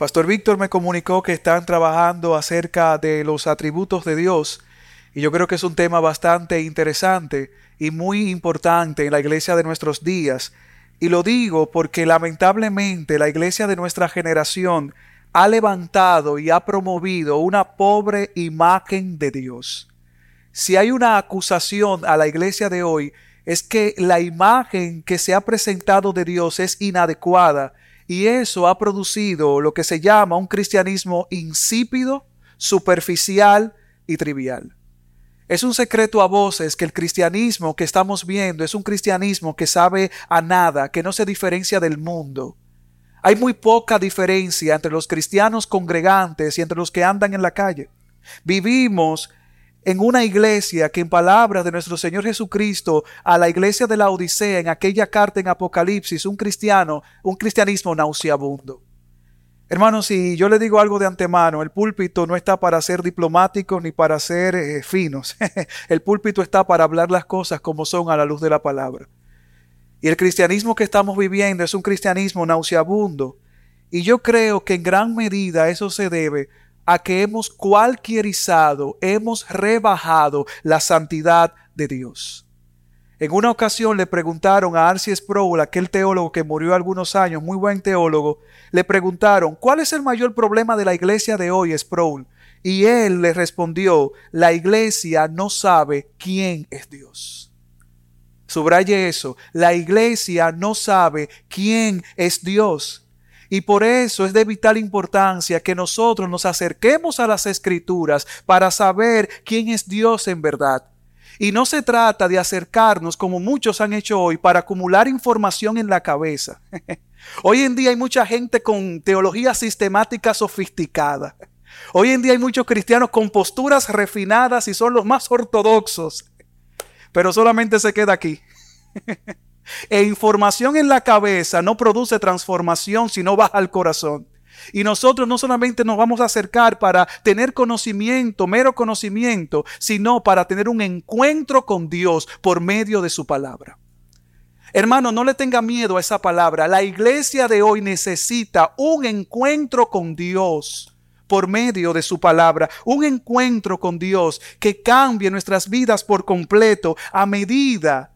Pastor Víctor me comunicó que están trabajando acerca de los atributos de Dios y yo creo que es un tema bastante interesante y muy importante en la iglesia de nuestros días. Y lo digo porque lamentablemente la iglesia de nuestra generación ha levantado y ha promovido una pobre imagen de Dios. Si hay una acusación a la iglesia de hoy, es que la imagen que se ha presentado de Dios es inadecuada y eso ha producido lo que se llama un cristianismo insípido, superficial y trivial. Es un secreto a voces que el cristianismo que estamos viendo es un cristianismo que sabe a nada, que no se diferencia del mundo. Hay muy poca diferencia entre los cristianos congregantes y entre los que andan en la calle. Vivimos en una iglesia que en palabras de nuestro Señor Jesucristo a la iglesia de la Odisea en aquella carta en Apocalipsis, un cristiano, un cristianismo nauseabundo. Hermanos, si yo le digo algo de antemano, el púlpito no está para ser diplomático ni para ser eh, finos. el púlpito está para hablar las cosas como son a la luz de la palabra. Y el cristianismo que estamos viviendo es un cristianismo nauseabundo. Y yo creo que en gran medida eso se debe a que hemos cualquierizado, hemos rebajado la santidad de Dios. En una ocasión le preguntaron a Arcis Sproul, aquel teólogo que murió algunos años, muy buen teólogo, le preguntaron, ¿cuál es el mayor problema de la iglesia de hoy, Sproul? Y él le respondió, la iglesia no sabe quién es Dios. Subraye eso, la iglesia no sabe quién es Dios. Y por eso es de vital importancia que nosotros nos acerquemos a las escrituras para saber quién es Dios en verdad. Y no se trata de acercarnos como muchos han hecho hoy para acumular información en la cabeza. Hoy en día hay mucha gente con teología sistemática sofisticada. Hoy en día hay muchos cristianos con posturas refinadas y son los más ortodoxos. Pero solamente se queda aquí. E información en la cabeza no produce transformación si no baja al corazón. Y nosotros no solamente nos vamos a acercar para tener conocimiento, mero conocimiento, sino para tener un encuentro con Dios por medio de su palabra. Hermano, no le tenga miedo a esa palabra. La iglesia de hoy necesita un encuentro con Dios por medio de su palabra, un encuentro con Dios que cambie nuestras vidas por completo a medida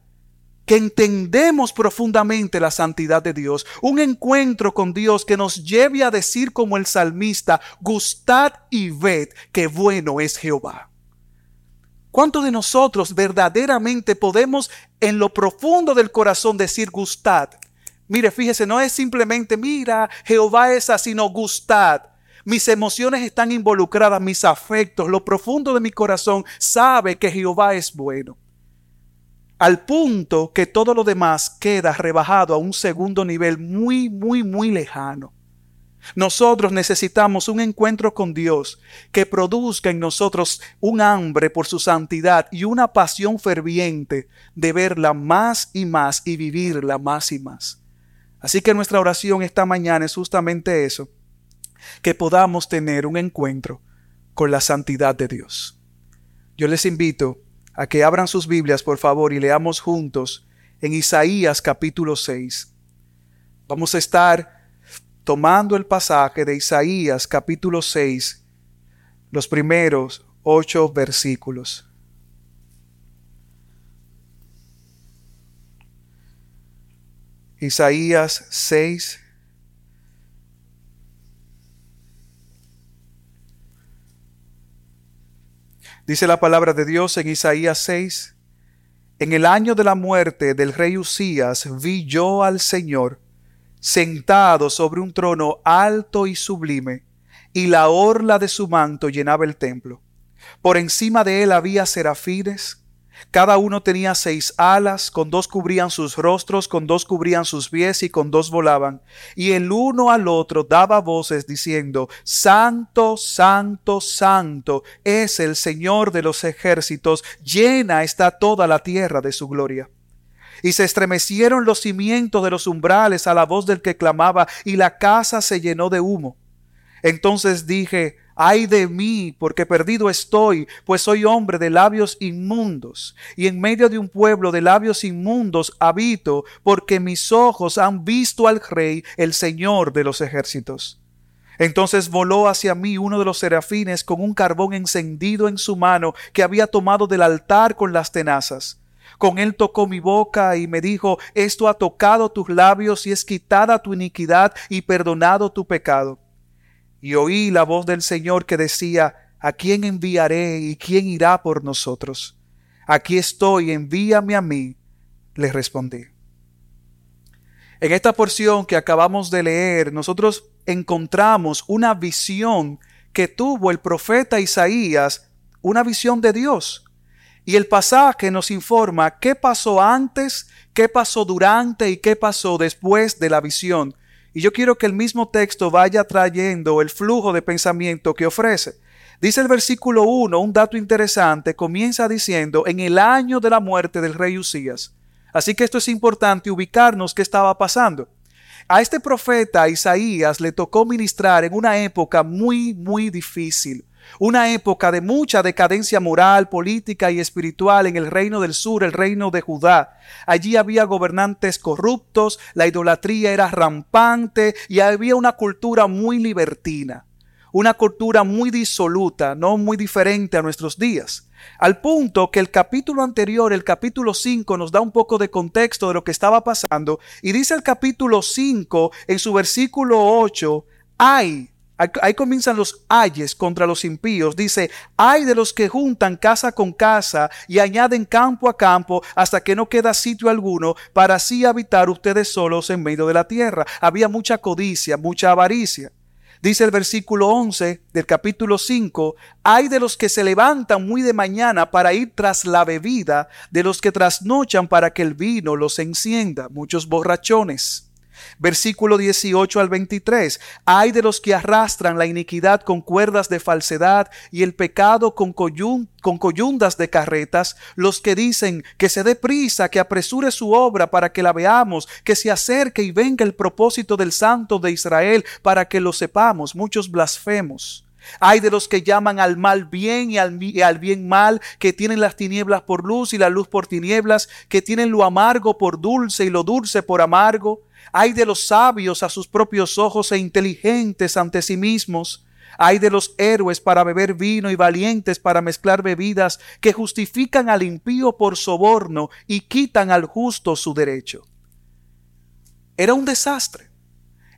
que entendemos profundamente la santidad de Dios, un encuentro con Dios que nos lleve a decir como el salmista, gustad y ved que bueno es Jehová. ¿Cuántos de nosotros verdaderamente podemos en lo profundo del corazón decir gustad? Mire, fíjese, no es simplemente, mira, Jehová es así, sino gustad. Mis emociones están involucradas, mis afectos, lo profundo de mi corazón sabe que Jehová es bueno al punto que todo lo demás queda rebajado a un segundo nivel muy, muy, muy lejano. Nosotros necesitamos un encuentro con Dios que produzca en nosotros un hambre por su santidad y una pasión ferviente de verla más y más y vivirla más y más. Así que nuestra oración esta mañana es justamente eso, que podamos tener un encuentro con la santidad de Dios. Yo les invito a que abran sus Biblias, por favor, y leamos juntos en Isaías capítulo 6. Vamos a estar tomando el pasaje de Isaías capítulo 6, los primeros ocho versículos. Isaías 6, Dice la palabra de Dios en Isaías 6, En el año de la muerte del rey Usías vi yo al Señor sentado sobre un trono alto y sublime, y la orla de su manto llenaba el templo. Por encima de él había serafines, cada uno tenía seis alas, con dos cubrían sus rostros, con dos cubrían sus pies y con dos volaban. Y el uno al otro daba voces diciendo, Santo, Santo, Santo es el Señor de los ejércitos, llena está toda la tierra de su gloria. Y se estremecieron los cimientos de los umbrales a la voz del que clamaba, y la casa se llenó de humo. Entonces dije, Ay de mí, porque perdido estoy, pues soy hombre de labios inmundos, y en medio de un pueblo de labios inmundos habito, porque mis ojos han visto al Rey, el Señor de los ejércitos. Entonces voló hacia mí uno de los serafines con un carbón encendido en su mano que había tomado del altar con las tenazas. Con él tocó mi boca y me dijo, esto ha tocado tus labios y es quitada tu iniquidad y perdonado tu pecado. Y oí la voz del Señor que decía, ¿a quién enviaré y quién irá por nosotros? Aquí estoy, envíame a mí, le respondí. En esta porción que acabamos de leer, nosotros encontramos una visión que tuvo el profeta Isaías, una visión de Dios. Y el pasaje nos informa qué pasó antes, qué pasó durante y qué pasó después de la visión. Y yo quiero que el mismo texto vaya trayendo el flujo de pensamiento que ofrece. Dice el versículo 1, un dato interesante, comienza diciendo, en el año de la muerte del rey Usías. Así que esto es importante ubicarnos qué estaba pasando. A este profeta Isaías le tocó ministrar en una época muy, muy difícil. Una época de mucha decadencia moral, política y espiritual en el reino del sur, el reino de Judá. Allí había gobernantes corruptos, la idolatría era rampante y había una cultura muy libertina una cultura muy disoluta, no muy diferente a nuestros días. Al punto que el capítulo anterior, el capítulo 5, nos da un poco de contexto de lo que estaba pasando y dice el capítulo 5 en su versículo 8, ay, Ahí comienzan los ayes contra los impíos. Dice, hay de los que juntan casa con casa y añaden campo a campo hasta que no queda sitio alguno para así habitar ustedes solos en medio de la tierra. Había mucha codicia, mucha avaricia. Dice el versículo 11 del capítulo 5, hay de los que se levantan muy de mañana para ir tras la bebida, de los que trasnochan para que el vino los encienda, muchos borrachones. Versículo 18 al 23. Hay de los que arrastran la iniquidad con cuerdas de falsedad y el pecado con, con coyundas de carretas, los que dicen que se dé prisa, que apresure su obra para que la veamos, que se acerque y venga el propósito del Santo de Israel para que lo sepamos. Muchos blasfemos. Hay de los que llaman al mal bien y al, bien mal, que tienen las tinieblas por luz y la luz por tinieblas, que tienen lo amargo por dulce y lo dulce por amargo. Hay de los sabios a sus propios ojos e inteligentes ante sí mismos. Hay de los héroes para beber vino y valientes para mezclar bebidas que justifican al impío por soborno y quitan al justo su derecho. Era un desastre.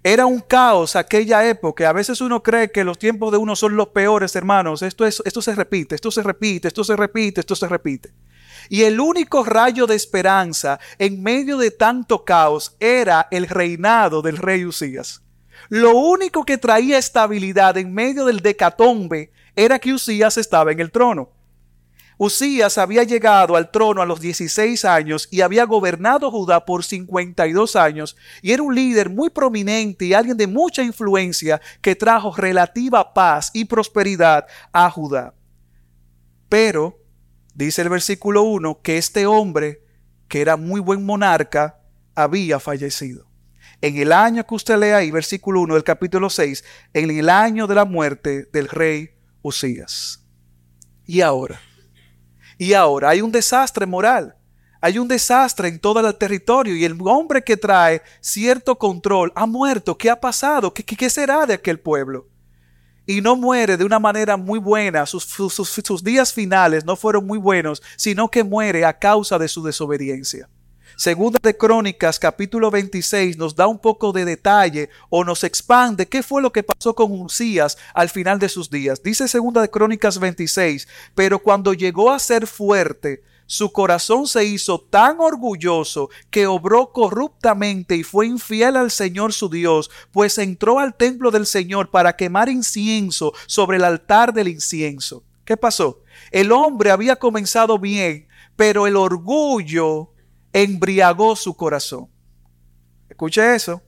Era un caos aquella época. A veces uno cree que los tiempos de uno son los peores, hermanos. Esto, es, esto se repite, esto se repite, esto se repite, esto se repite. Y el único rayo de esperanza en medio de tanto caos era el reinado del rey Usías. Lo único que traía estabilidad en medio del decatombe era que Usías estaba en el trono. Usías había llegado al trono a los 16 años y había gobernado Judá por 52 años y era un líder muy prominente y alguien de mucha influencia que trajo relativa paz y prosperidad a Judá. Pero dice el versículo 1 que este hombre, que era muy buen monarca, había fallecido. En el año que usted lea ahí, versículo 1 del capítulo 6, en el año de la muerte del rey Usías. Y ahora, y ahora hay un desastre moral. Hay un desastre en todo el territorio y el hombre que trae cierto control ha muerto. ¿Qué ha pasado? ¿Qué, qué, será de aquel pueblo? y no muere de una manera muy buena, sus, sus, días finales no fueron muy buenos, sino que muere a causa de su desobediencia. Segunda de Crónicas capítulo 26 nos da un poco de detalle o nos expande qué fue lo que pasó con Usías al final de sus días. Dice Segunda de Crónicas 26, pero cuando llegó a ser fuerte, su corazón se hizo tan orgulloso que obró corruptamente y fue infiel al Señor su Dios, pues entró al templo del Señor para quemar incienso sobre el altar del incienso. ¿Qué pasó? El hombre había comenzado bien, pero el orgullo embriagó su corazón. Escuche eso.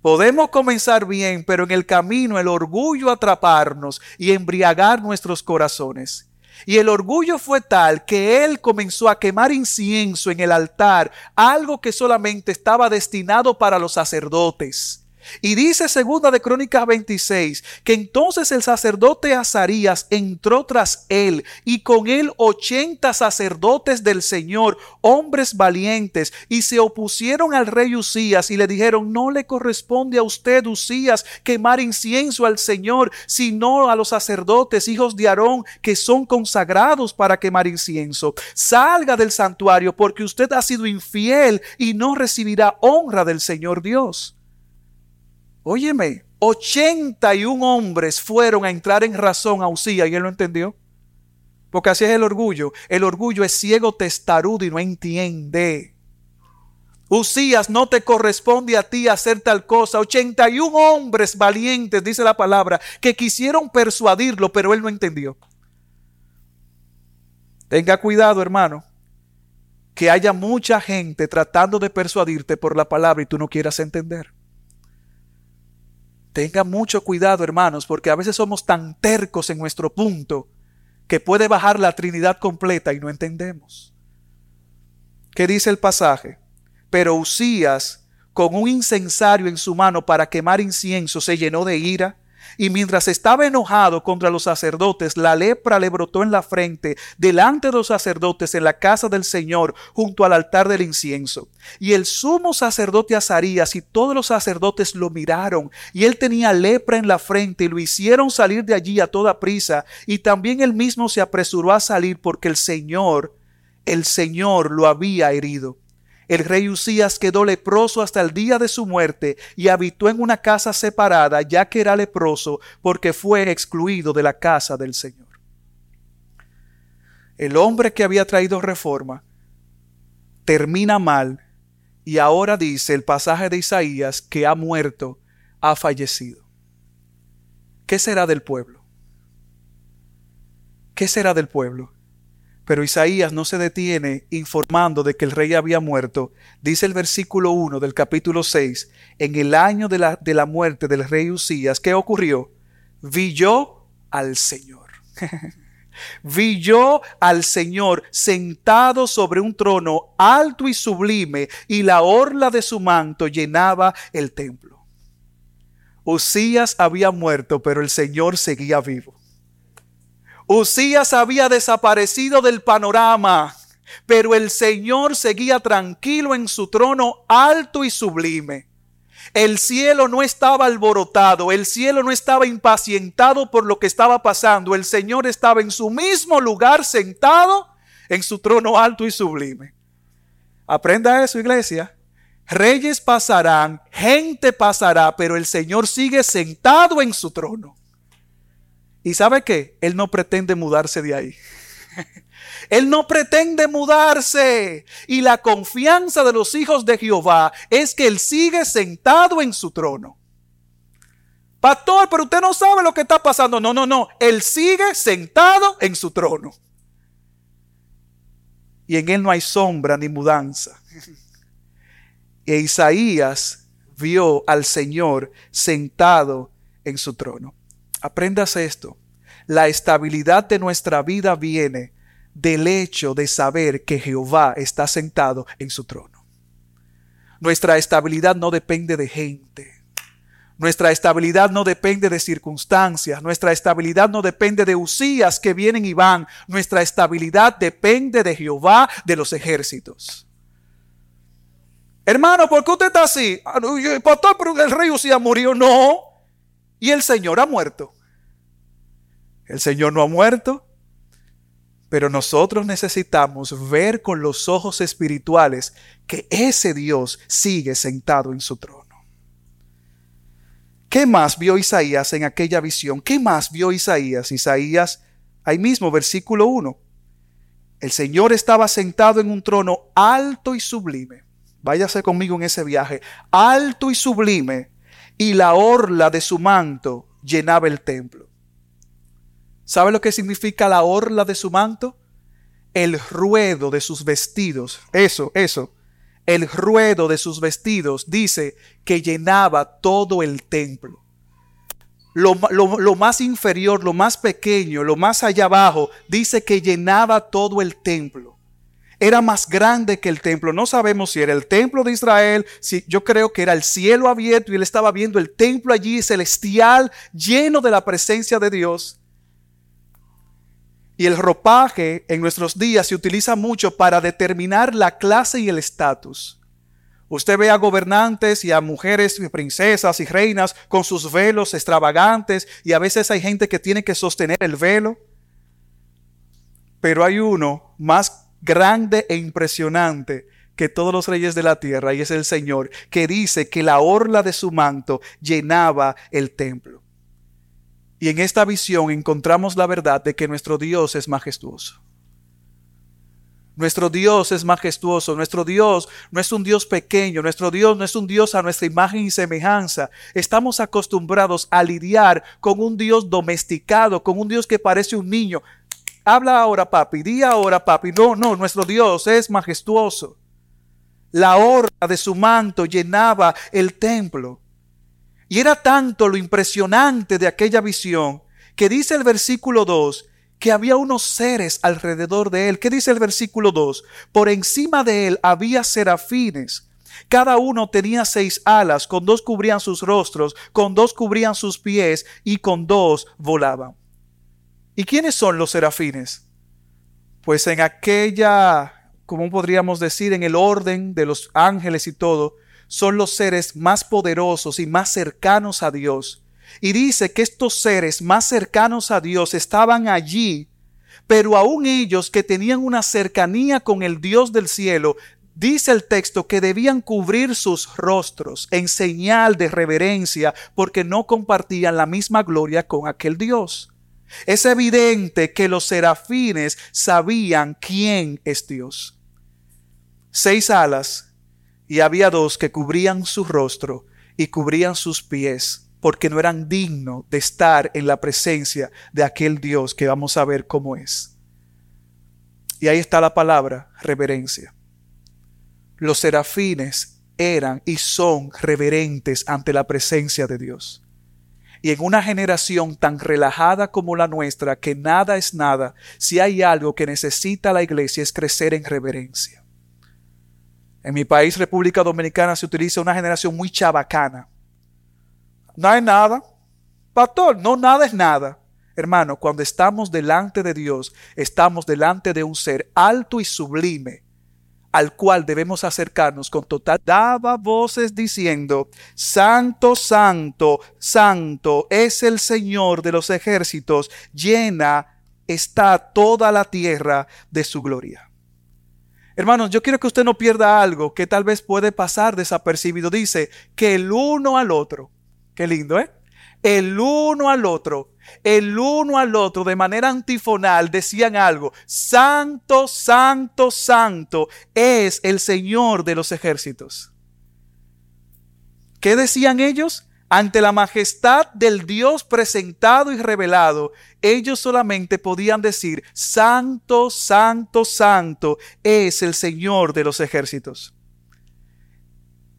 Podemos comenzar bien, pero en el camino el orgullo atraparnos y embriagar nuestros corazones. Y el orgullo fue tal que él comenzó a quemar incienso en el altar, algo que solamente estaba destinado para los sacerdotes. Y dice segunda de Crónicas 26 que entonces el sacerdote Azarías entró tras él y con él ochenta sacerdotes del Señor, hombres valientes, y se opusieron al rey Usías y le dijeron, no le corresponde a usted, Usías, quemar incienso al Señor, sino a los sacerdotes, hijos de Aarón, que son consagrados para quemar incienso. Salga del santuario porque usted ha sido infiel y no recibirá honra del Señor Dios. Óyeme, 81 hombres fueron a entrar en razón a Usía y él lo entendió. Porque así es el orgullo. El orgullo es ciego, testarudo y no entiende. Usías, no te corresponde a ti hacer tal cosa. 81 hombres valientes, dice la palabra, que quisieron persuadirlo, pero él no entendió. Tenga cuidado, hermano, que haya mucha gente tratando de persuadirte por la palabra y tú no quieras entender. Tenga mucho cuidado, hermanos, porque a veces somos tan tercos en nuestro punto que puede bajar la Trinidad completa y no entendemos. ¿Qué dice el pasaje? Pero Usías, con un incensario en su mano para quemar incienso, se llenó de ira y mientras estaba enojado contra los sacerdotes, la lepra le brotó en la frente delante de los sacerdotes en la casa del Señor junto al altar del incienso. Y el sumo sacerdote Azarías y todos los sacerdotes lo miraron, y él tenía lepra en la frente, y lo hicieron salir de allí a toda prisa, y también él mismo se apresuró a salir porque el Señor, el Señor lo había herido. El rey Usías quedó leproso hasta el día de su muerte y habitó en una casa separada, ya que era leproso, porque fue excluido de la casa del Señor. El hombre que había traído reforma termina mal y ahora dice el pasaje de Isaías que ha muerto, ha fallecido. ¿Qué será del pueblo? ¿Qué será del pueblo? Pero Isaías no se detiene informando de que el rey había muerto. Dice el versículo 1 del capítulo 6, en el año de la, de la muerte del rey Usías, ¿qué ocurrió? Vi yo al Señor. Vi yo al Señor sentado sobre un trono alto y sublime, y la orla de su manto llenaba el templo. Usías había muerto, pero el Señor seguía vivo. Usías había desaparecido del panorama, pero el Señor seguía tranquilo en su trono alto y sublime. El cielo no estaba alborotado, el cielo no estaba impacientado por lo que estaba pasando, el Señor estaba en su mismo lugar sentado en su trono alto y sublime. Aprenda eso, iglesia. Reyes pasarán, gente pasará, pero el Señor sigue sentado en su trono. ¿Y sabe qué? Él no pretende mudarse de ahí. Él no pretende mudarse. Y la confianza de los hijos de Jehová es que Él sigue sentado en su trono. Pastor, pero usted no sabe lo que está pasando. No, no, no. Él sigue sentado en su trono. Y en Él no hay sombra ni mudanza. E Isaías vio al Señor sentado en su trono. Aprendas esto. La estabilidad de nuestra vida viene del hecho de saber que Jehová está sentado en su trono. Nuestra estabilidad no depende de gente. Nuestra estabilidad no depende de circunstancias. Nuestra estabilidad no depende de usías que vienen y van. Nuestra estabilidad depende de Jehová de los ejércitos. Hermano, ¿por qué usted está así? Ah, pastor, pero el rey Usías murió. No, y el Señor ha muerto. El Señor no ha muerto, pero nosotros necesitamos ver con los ojos espirituales que ese Dios sigue sentado en su trono. ¿Qué más vio Isaías en aquella visión? ¿Qué más vio Isaías? Isaías, ahí mismo, versículo 1. El Señor estaba sentado en un trono alto y sublime. Váyase conmigo en ese viaje. Alto y sublime y la orla de su manto llenaba el templo. ¿Sabe lo que significa la orla de su manto? El ruedo de sus vestidos. Eso, eso. El ruedo de sus vestidos dice que llenaba todo el templo. Lo, lo, más inferior, lo más pequeño, lo más allá abajo, dice que llenaba todo el templo. Era más grande que el templo. No sabemos si era el templo de Israel, si yo creo que era el cielo abierto y él estaba viendo el templo allí celestial lleno de la presencia de Dios. Y el ropaje en nuestros días se utiliza mucho para determinar la clase y el estatus. Usted ve a gobernantes y a mujeres, princesas y reinas con sus velos extravagantes y a veces hay gente que tiene que sostener el velo. Pero hay uno más grande e impresionante que todos los reyes de la tierra y es el Señor, que dice que la orla de su manto llenaba el templo. Y en esta visión encontramos la verdad de que nuestro Dios es majestuoso. Nuestro Dios es majestuoso, nuestro Dios no es un Dios pequeño, nuestro Dios no es un Dios a nuestra imagen y semejanza. Estamos acostumbrados a lidiar con un Dios domesticado, con un Dios que parece un niño. Habla ahora, papi, di ahora, papi. No, no, nuestro Dios es majestuoso. La orla de su manto llenaba el templo. Y era tanto lo impresionante de aquella visión que dice el versículo 2 que había unos seres alrededor de él. ¿Qué dice el versículo 2? Por encima de él había serafines. Cada uno tenía seis alas, con dos cubrían sus rostros, con dos cubrían sus pies y con dos volaban. ¿Y quiénes son los serafines? Pues en aquella, como podríamos decir, en el orden de los ángeles y todo, son los seres más poderosos y más cercanos a Dios y dice que estos seres más cercanos a Dios estaban allí, pero aún ellos que tenían una cercanía con el Dios del cielo, dice el texto que debían cubrir sus rostros en señal de reverencia porque no compartían la misma gloria con aquel Dios. Es evidente que los serafines sabían quién es Dios. Seis alas y había dos que cubrían su rostro y cubrían sus pies porque no eran dignos de estar en la presencia de aquel Dios que vamos a ver cómo es. Y ahí está la palabra reverencia. Los serafines eran y son reverentes ante la presencia de Dios. Y en una generación tan relajada como la nuestra, que nada es nada, si hay algo que necesita la iglesia es crecer en reverencia. En mi país, República Dominicana, se utiliza una generación muy chabacana no hay nada. Pastor, no nada es nada. Hermano, cuando estamos delante de Dios, estamos delante de un ser alto y sublime, al cual debemos acercarnos con total. Daba voces diciendo, Santo, Santo, Santo es el Señor de los ejércitos, llena está toda la tierra de su gloria. Hermanos, yo quiero que usted no pierda algo que tal vez puede pasar desapercibido. Dice que el uno al otro Qué lindo, ¿eh? El uno al otro, el uno al otro, de manera antifonal, decían algo. Santo, santo, santo es el Señor de los ejércitos. ¿Qué decían ellos? Ante la majestad del Dios presentado y revelado, ellos solamente podían decir, Santo, Santo, Santo es el Señor de los ejércitos.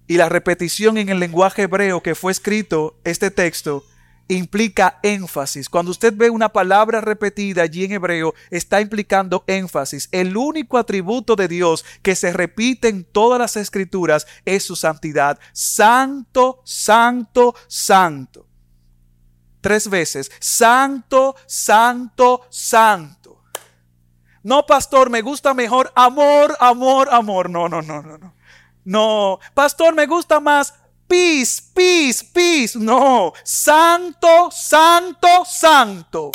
Y la repetición en el lenguaje hebreo que fue escrito este texto implica énfasis. Cuando usted ve una palabra repetida allí en hebreo, está implicando énfasis. El único atributo de Dios que se repite en todas las escrituras es su santidad. Santo, santo, santo. Tres veces. Santo, santo, santo. No, pastor, me gusta mejor amor, amor, amor. No, no, no, no, no. No, pastor, me gusta más peace, peace, peace. No, santo, santo, santo.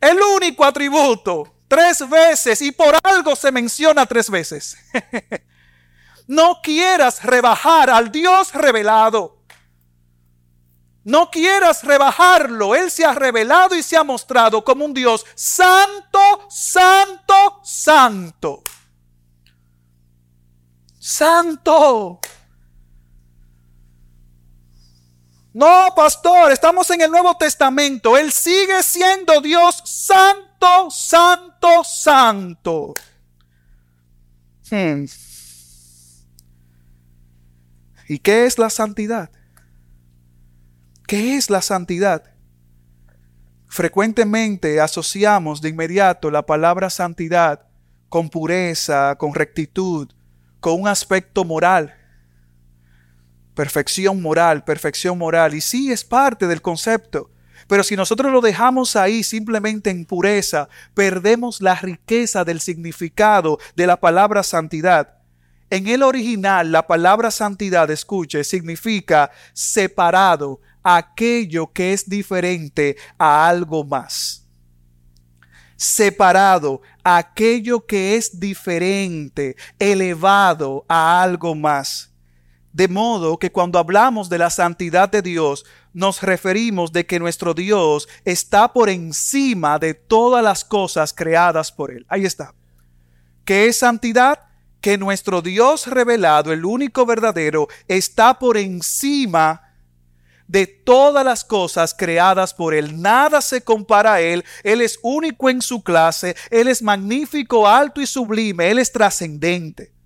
El único atributo. Tres veces y por algo se menciona tres veces. no quieras rebajar al Dios revelado. No quieras rebajarlo. Él se ha revelado y se ha mostrado como un Dios santo, santo, santo santo. No, pastor, estamos en el Nuevo Testamento. Él sigue siendo Dios santo, santo, santo. Hmm. ¿Y qué es la santidad? ¿Qué es la santidad? Frecuentemente asociamos de inmediato la palabra santidad con pureza, con rectitud, con un aspecto moral. Perfección moral, perfección moral. Y sí es parte del concepto. Pero si nosotros lo dejamos ahí simplemente en pureza, perdemos la riqueza del significado de la palabra santidad. En el original, la palabra santidad, escuche, significa separado, aquello que es diferente a algo más. Separado, aquello que es diferente, elevado a algo más. De modo que cuando hablamos de la santidad de Dios, nos referimos de que nuestro Dios está por encima de todas las cosas creadas por Él. Ahí está. ¿Qué es santidad? Que nuestro Dios revelado, el único verdadero, está por encima de todas las cosas creadas por Él. Nada se compara a Él. Él es único en su clase. Él es magnífico, alto y sublime. Él es trascendente.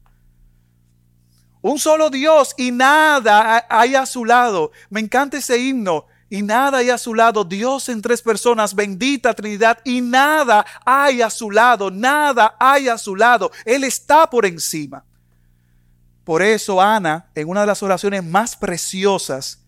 Un solo Dios y nada hay a su lado. Me encanta ese himno. Y nada hay a su lado. Dios en tres personas, bendita Trinidad. Y nada hay a su lado. Nada hay a su lado. Él está por encima. Por eso Ana, en una de las oraciones más preciosas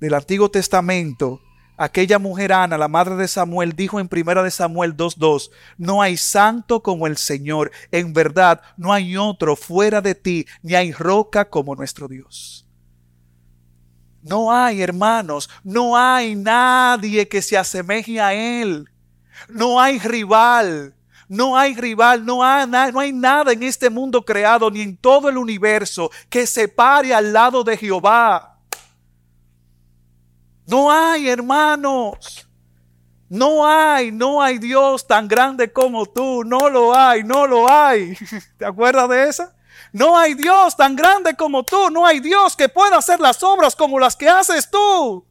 del Antiguo Testamento, Aquella mujer Ana, la madre de Samuel, dijo en primera de Samuel 2.2, no hay santo como el Señor, en verdad no hay otro fuera de ti, ni hay roca como nuestro Dios. No hay, hermanos, no hay nadie que se asemeje a Él. No hay rival, no hay rival, no hay, nada en este mundo creado, ni en todo el universo, que se pare al lado de Jehová. No hay, hermanos. No hay, no hay Dios tan grande como tú. No lo hay, no lo hay. ¿Te acuerdas de esa? No hay Dios tan grande como tú. No hay Dios que pueda hacer las obras como las que haces tú.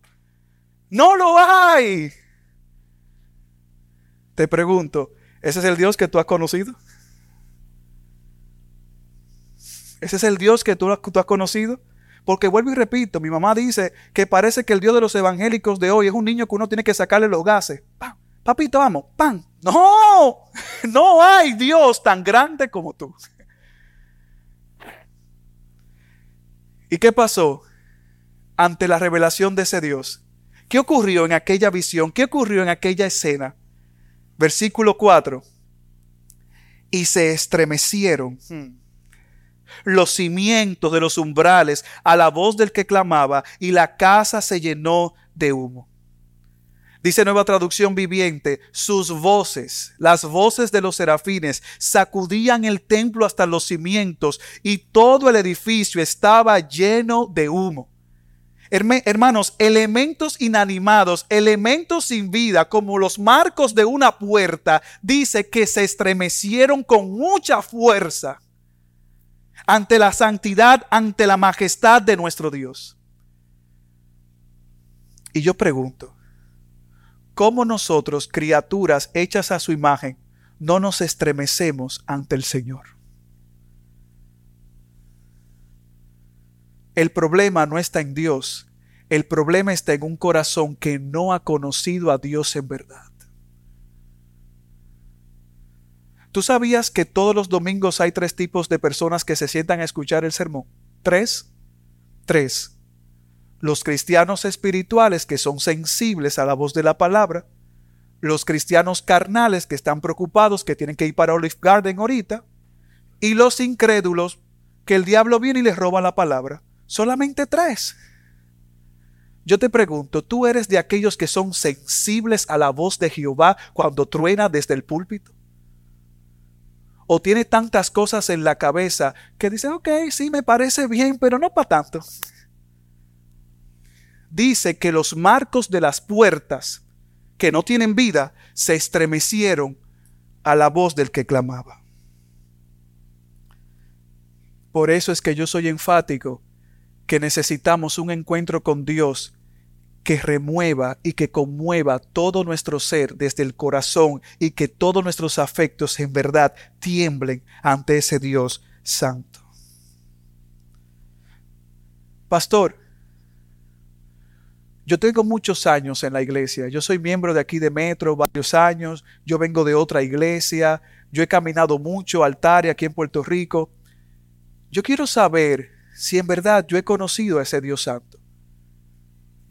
No lo hay. Te pregunto, ¿ese es el Dios que tú has conocido? ¿Ese es el Dios que tú, has conocido? Porque vuelvo y repito, mi mamá dice que parece que el Dios de los evangélicos de hoy es un niño que uno tiene que sacarle los gases. Papito, vamos, ¡pam! No, no hay Dios tan grande como tú. ¿Y qué pasó ante la revelación de ese Dios? ¿Qué ocurrió en aquella visión? ¿Qué ocurrió en aquella escena? Versículo 4. Y se estremecieron. Hmm los cimientos de los umbrales a la voz del que clamaba, y la casa se llenó de humo. Dice nueva traducción viviente, sus voces, las voces de los serafines, sacudían el templo hasta los cimientos y todo el edificio estaba lleno de humo. Hermanos, elementos inanimados, elementos sin vida, como los marcos de una puerta, dice que se estremecieron con mucha fuerza ante la santidad, ante la majestad de nuestro Dios. Y yo pregunto, ¿cómo nosotros, criaturas hechas a su imagen, no nos estremecemos ante el Señor? El problema no está en Dios, el problema está en un corazón que no ha conocido a Dios en verdad. ¿Tú sabías que todos los domingos hay tres tipos de personas que se sientan a escuchar el sermón? ¿Tres? Tres. Los cristianos espirituales que son sensibles a la voz de la palabra. Los cristianos carnales que están preocupados que tienen que ir para Olive Garden ahorita. Y los incrédulos que el diablo viene y les roba la palabra. Solamente tres. Yo te pregunto, ¿tú eres de aquellos que son sensibles a la voz de Jehová cuando truena desde el púlpito? O tiene tantas cosas en la cabeza que dice, ok, sí, me parece bien, pero no para tanto. Dice que los marcos de las puertas que no tienen vida se estremecieron a la voz del que clamaba. Por eso es que yo soy enfático que necesitamos un encuentro con Dios que remueva y que conmueva todo nuestro ser desde el corazón y que todos nuestros afectos en verdad tiemblen ante ese Dios santo. Pastor, yo tengo muchos años en la iglesia. Yo soy miembro de aquí de Metro, varios años. Yo vengo de otra iglesia. yo he caminado mucho altar aquí en Puerto Rico. Yo quiero saber si en verdad yo he conocido a ese Dios Santo.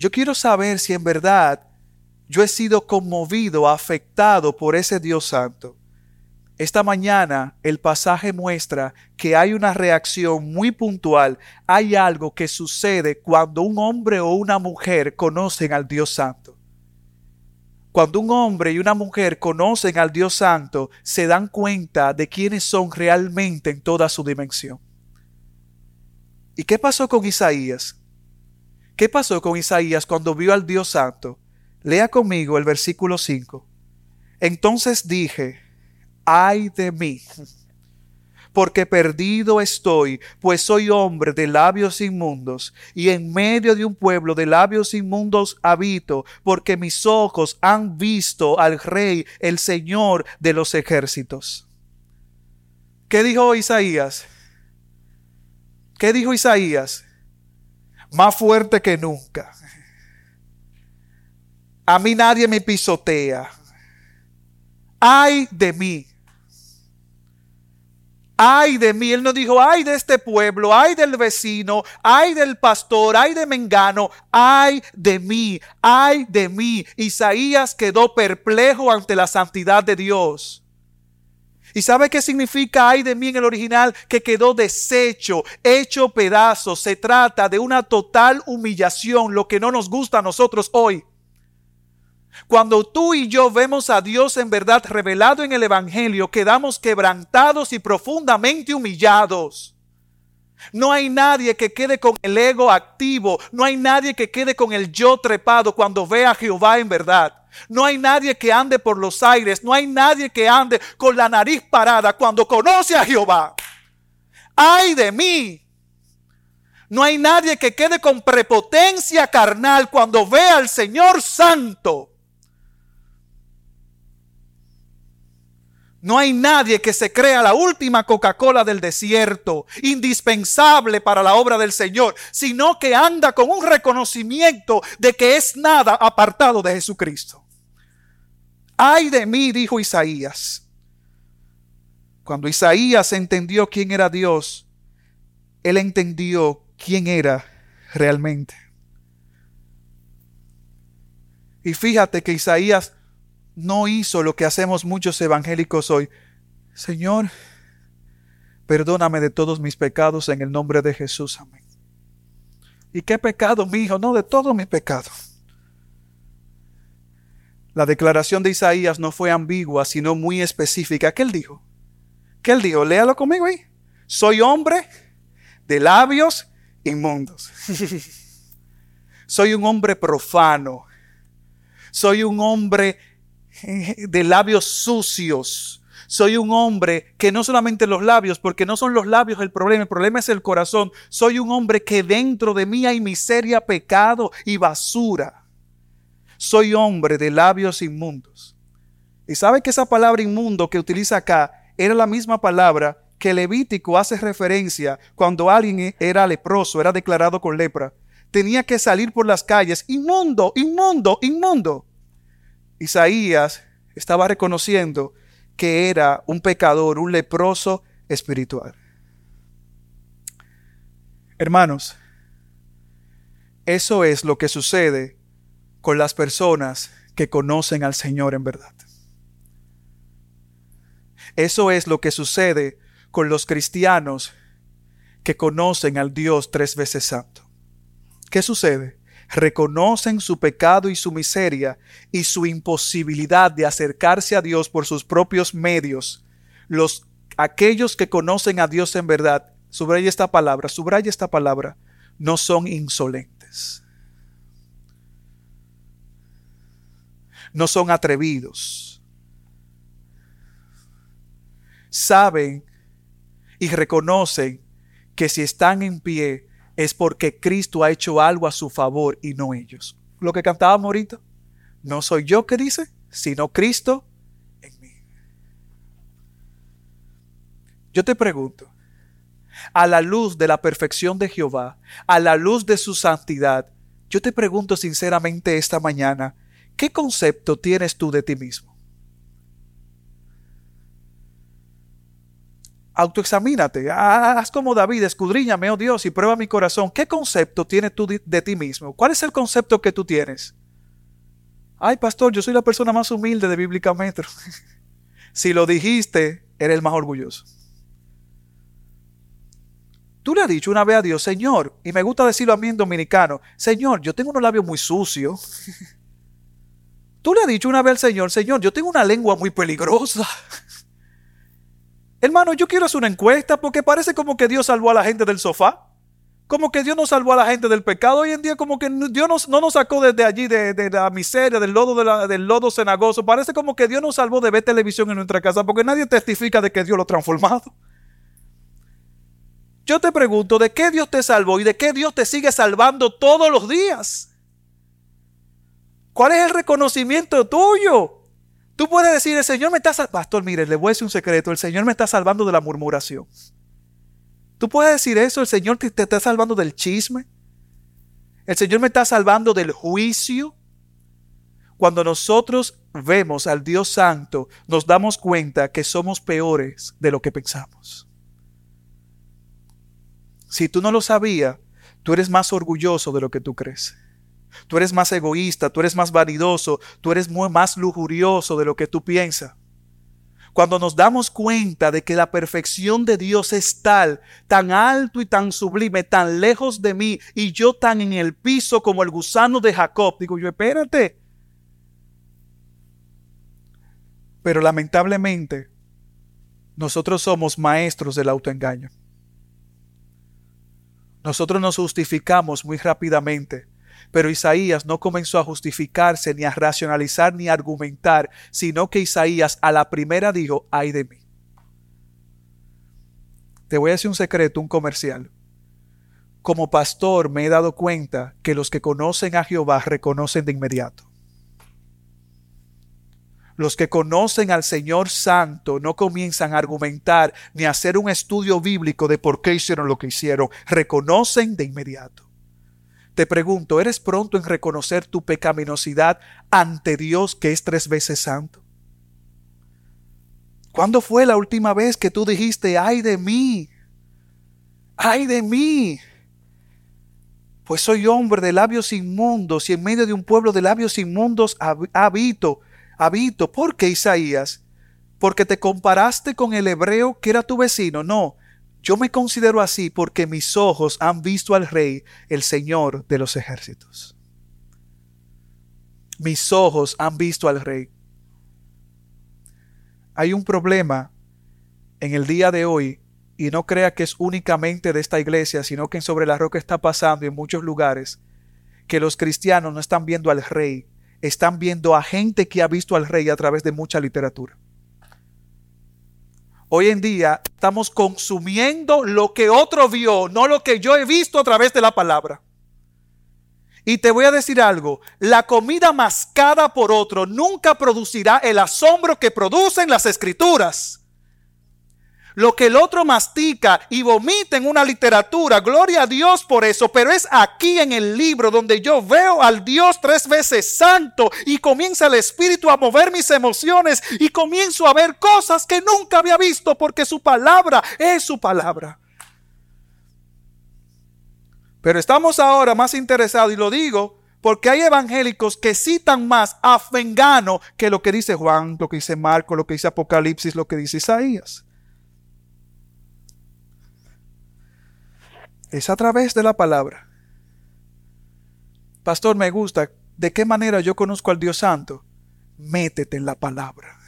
Yo quiero saber si en verdad yo he sido conmovido, afectado por ese Dios Santo. Esta mañana el pasaje muestra que hay una reacción muy puntual, hay algo que sucede cuando un hombre o una mujer conocen al Dios Santo. Cuando un hombre y una mujer conocen al Dios Santo, se dan cuenta de quiénes son realmente en toda su dimensión. ¿Y qué pasó con Isaías? ¿Qué pasó con Isaías cuando vio al Dios Santo? Lea conmigo el versículo 5. Entonces dije, ay de mí, porque perdido estoy, pues soy hombre de labios inmundos, y en medio de un pueblo de labios inmundos habito, porque mis ojos han visto al Rey, el Señor de los ejércitos. ¿Qué dijo Isaías? ¿Qué dijo Isaías? Más fuerte que nunca. A mí nadie me pisotea. Ay de mí. Ay de mí. Él no dijo, ay de este pueblo, ay del vecino, ay del pastor, ay de Mengano, ay de mí, ay de mí. Isaías quedó perplejo ante la santidad de Dios. ¿Y sabe qué significa ay de mí en el original? Que quedó deshecho, hecho pedazos. Se trata de una total humillación, lo que no nos gusta a nosotros hoy. Cuando tú y yo vemos a Dios en verdad revelado en el Evangelio, quedamos quebrantados y profundamente humillados. No hay nadie que quede con el ego activo, no hay nadie que quede con el yo trepado cuando ve a Jehová en verdad. No hay nadie que ande por los aires, no hay nadie que ande con la nariz parada cuando conoce a Jehová. Ay de mí. No hay nadie que quede con prepotencia carnal cuando ve al Señor Santo. No hay nadie que se crea la última Coca-Cola del desierto, indispensable para la obra del Señor, sino que anda con un reconocimiento de que es nada apartado de Jesucristo. Ay de mí, dijo Isaías. Cuando Isaías entendió quién era Dios, él entendió quién era realmente. Y fíjate que Isaías no hizo lo que hacemos muchos evangélicos hoy. Señor, perdóname de todos mis pecados en el nombre de Jesús. Amén. ¿Y qué pecado, mi hijo? No, de todos mis pecados. La declaración de Isaías no fue ambigua, sino muy específica. ¿Qué él dijo? ¿Qué él dijo? Léalo conmigo ahí. Soy hombre de labios inmundos. Soy un hombre profano. Soy un hombre de labios sucios. Soy un hombre que no solamente los labios, porque no son los labios el problema, el problema es el corazón. Soy un hombre que dentro de mí hay miseria, pecado y basura. Soy hombre de labios inmundos. Y sabe que esa palabra inmundo que utiliza acá era la misma palabra que Levítico hace referencia cuando alguien era leproso, era declarado con lepra. Tenía que salir por las calles, inmundo, inmundo, inmundo. Isaías estaba reconociendo que era un pecador, un leproso espiritual. Hermanos, eso es lo que sucede con las personas que conocen al Señor en verdad. Eso es lo que sucede con los cristianos que conocen al Dios tres veces santo. ¿Qué sucede? reconocen su pecado y su miseria y su imposibilidad de acercarse a Dios por sus propios medios, los aquellos que conocen a Dios en verdad, subraya esta palabra, subraya esta palabra, no son insolentes. No son atrevidos. Saben y reconocen que si están en pie es porque Cristo ha hecho algo a su favor y no ellos. Lo que cantábamos ahorita, no soy yo que dice, sino Cristo en mí. Yo te pregunto, a la luz de la perfección de Jehová, a la luz de su santidad, yo te pregunto sinceramente esta mañana, ¿qué concepto tienes tú de ti mismo? Autoexamínate, haz como David, escudriñame, oh Dios, y prueba mi corazón. ¿Qué concepto tienes tú de ti mismo? ¿Cuál es el concepto que tú tienes? Ay, pastor, yo soy la persona más humilde de Bíblica Metro. si lo dijiste, eres el más orgulloso. Tú le has dicho una vez a Dios, Señor, y me gusta decirlo a mí en dominicano, Señor, yo tengo unos labios muy sucios. Tú le has dicho una vez al Señor, Señor, yo tengo una lengua muy peligrosa. Hermano, yo quiero hacer una encuesta porque parece como que Dios salvó a la gente del sofá. Como que Dios no salvó a la gente del pecado. Hoy en día como que Dios no nos sacó desde allí, de, la miseria, del lodo, del lodo cenagoso. Parece como que Dios nos salvó de ver televisión en nuestra casa porque nadie testifica de que Dios lo ha transformado. Yo te pregunto, ¿de qué Dios te salvó y de qué Dios te sigue salvando todos los días? ¿Cuál es el reconocimiento tuyo? Tú puedes decir, el Señor me está salvando. Pastor, mire, le voy a decir un secreto. El Señor me está salvando de la murmuración. Tú puedes decir eso. El Señor te, te está salvando del chisme. El Señor me está salvando del juicio. Cuando nosotros vemos al Dios Santo, nos damos cuenta que somos peores de lo que pensamos. Si tú no lo sabías, tú eres más orgulloso de lo que tú crees. Tú eres más egoísta, tú eres más vanidoso, tú eres más lujurioso de lo que tú piensas. Cuando nos damos cuenta de que la perfección de Dios es tal, tan alto y tan sublime, tan lejos de mí y yo tan en el piso como el gusano de Jacob, digo yo, espérate. Pero lamentablemente, nosotros somos maestros del autoengaño. Nosotros nos justificamos muy rápidamente, pero Isaías no comenzó a justificarse, ni a racionalizar, ni a argumentar, sino que Isaías a la primera dijo, ay de mí. Te voy a decir un secreto, un comercial. Como pastor me he dado cuenta que los que conocen a Jehová reconocen de inmediato. Los que conocen al Señor Santo no comienzan a argumentar ni a hacer un estudio bíblico de por qué hicieron lo que hicieron. Reconocen de inmediato. Te pregunto, ¿eres pronto en reconocer tu pecaminosidad ante Dios que es tres veces santo? ¿Cuándo fue la última vez que tú dijiste, ay de mí? Ay de mí. Pues soy hombre de labios inmundos y en medio de un pueblo de labios inmundos habito habito. ¿Por qué Isaías? Porque te comparaste con el hebreo que era tu vecino. No, yo me considero así porque mis ojos han visto al Rey, el Señor de los ejércitos. Mis ojos han visto al Rey. Hay un problema en el día de hoy, y no crea que es únicamente de esta iglesia, sino que sobre la roca está pasando en muchos lugares, que los cristianos no están viendo al Rey, están viendo a gente que ha visto al rey a través de mucha literatura. Hoy en día estamos consumiendo lo que otro vio, no lo que yo he visto a través de la palabra. Y te voy a decir algo, la comida mascada por otro nunca producirá el asombro que producen las escrituras lo que el otro mastica y vomita en una literatura. Gloria a Dios por eso. Pero es aquí en el libro donde yo veo al Dios tres veces santo y comienza el Espíritu a mover mis emociones y comienzo a ver cosas que nunca había visto porque su palabra es su palabra. Pero estamos ahora más interesados y lo digo porque hay evangélicos que citan más a Fengano que lo que dice Juan, lo que dice Marco, lo que dice Apocalipsis, lo que dice Isaías. Es a través de la palabra. Pastor, me gusta. ¿De qué manera yo conozco al Dios Santo? Métete en la palabra.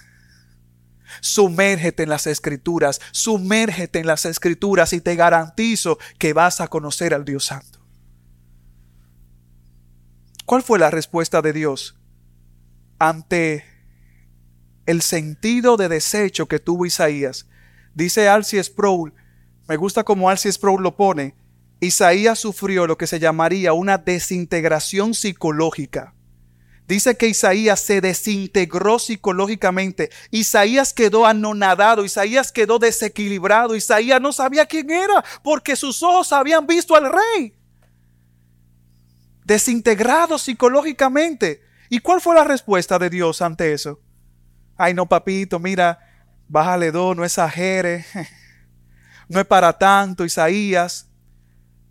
Sumérgete en las escrituras, sumérgete en las escrituras y te garantizo que vas a conocer al Dios Santo. ¿Cuál fue la respuesta de Dios ante el sentido de desecho que tuvo Isaías? Dice Alcy Sproul, me gusta como Alcy Sproul lo pone, Isaías sufrió lo que se llamaría una desintegración psicológica. Dice que Isaías se desintegró psicológicamente. Isaías quedó anonadado, Isaías quedó desequilibrado, Isaías no sabía quién era porque sus ojos habían visto al rey. Desintegrado psicológicamente. ¿Y cuál fue la respuesta de Dios ante eso? Ay, no, papito, mira, bájale dos, no exagere. no es para tanto, Isaías.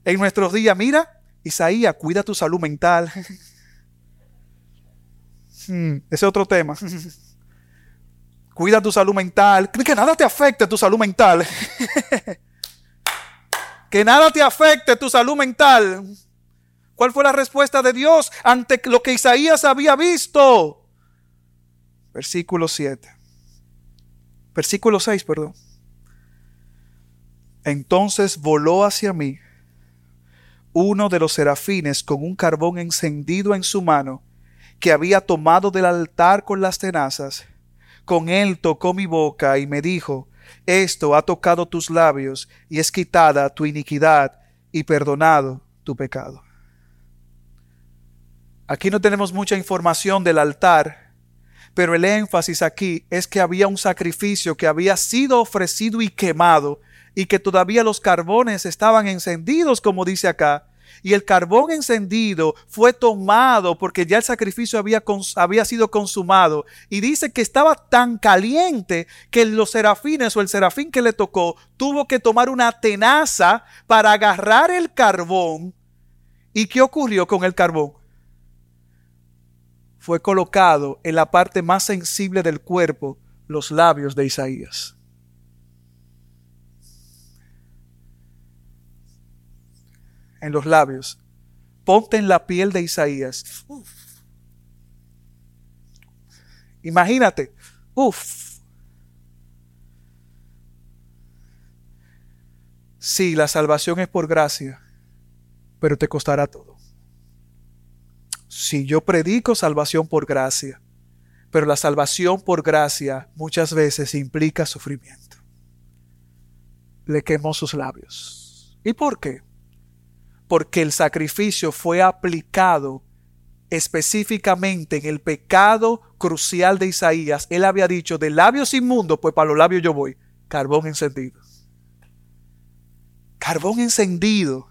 En nuestros días, mira, Isaías, cuida tu salud mental. Hmm, ese es otro tema. Cuida tu salud mental. Que nada te afecte tu salud mental. que nada te afecte tu salud mental. ¿Cuál fue la respuesta de Dios ante lo que Isaías había visto? Versículo 7. Versículo 6, perdón. Entonces voló hacia mí uno de los serafines con un carbón encendido en su mano que había tomado del altar con las tenazas con él tocó mi boca y me dijo, Esto ha tocado tus labios y es quitada tu iniquidad y perdonado tu pecado. Aquí no tenemos mucha información del altar, pero el énfasis aquí es que había un sacrificio que había sido ofrecido y quemado y que todavía los carbones estaban encendidos, como dice acá, y el carbón encendido fue tomado porque ya el sacrificio había, sido consumado. Y dice que estaba tan caliente que los serafines o el serafín que le tocó tuvo que tomar una tenaza para agarrar el carbón. ¿Y qué ocurrió con el carbón? Fue colocado en la parte más sensible del cuerpo, los labios de Isaías. En los labios. Ponte en la piel de Isaías. Imagínate. Uf. Sí, la salvación es por gracia, pero te costará todo. Si yo predico salvación por gracia, pero la salvación por gracia muchas veces implica sufrimiento. Le quemó sus labios. ¿Y por qué? Porque el sacrificio fue aplicado específicamente en el pecado crucial de Isaías. Él había dicho, de labios inmundos, pues para los labios yo voy, carbón encendido. Carbón encendido.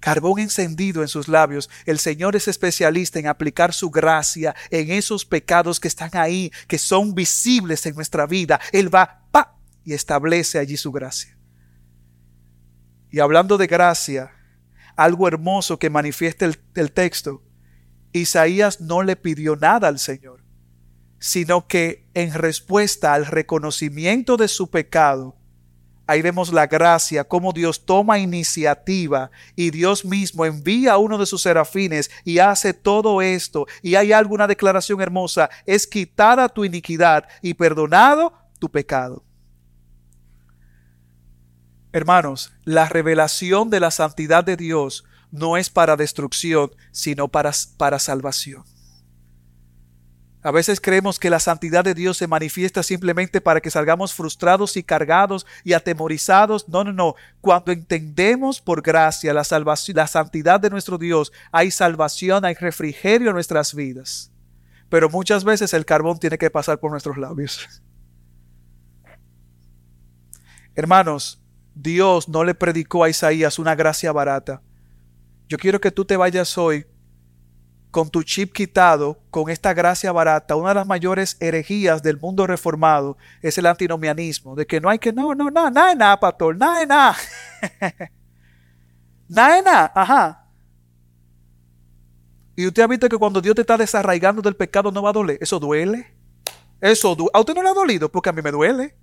Carbón encendido en sus labios. El Señor es especialista en aplicar su gracia en esos pecados que están ahí, que son visibles en nuestra vida. Él va, pa, y establece allí su gracia. Y hablando de gracia, algo hermoso que manifiesta el, texto, Isaías no le pidió nada al Señor, sino que en respuesta al reconocimiento de su pecado, ahí vemos la gracia, cómo Dios toma iniciativa y Dios mismo envía a uno de sus serafines y hace todo esto. Y hay alguna declaración hermosa, es quitada tu iniquidad y perdonado tu pecado. Hermanos, la revelación de la santidad de Dios no es para destrucción, sino para, para salvación. A veces creemos que la santidad de Dios se manifiesta simplemente para que salgamos frustrados y cargados y atemorizados. No, no, no. Cuando entendemos por gracia la salvación, la santidad de nuestro Dios, hay salvación, hay refrigerio en nuestras vidas. Pero muchas veces el carbón tiene que pasar por nuestros labios. Hermanos, Dios no le predicó a Isaías una gracia barata. Yo quiero que tú te vayas hoy con tu chip quitado, con esta gracia barata. Una de las mayores herejías del mundo reformado es el antinomianismo, de que no hay que, no, no, no, nada, nada, pastor, nada, nada. nada, nada, ajá. Y usted ha visto que cuando Dios te está desarraigando del pecado no va a doler. Eso duele. Eso duele. A usted no le ha dolido porque a mí me duele.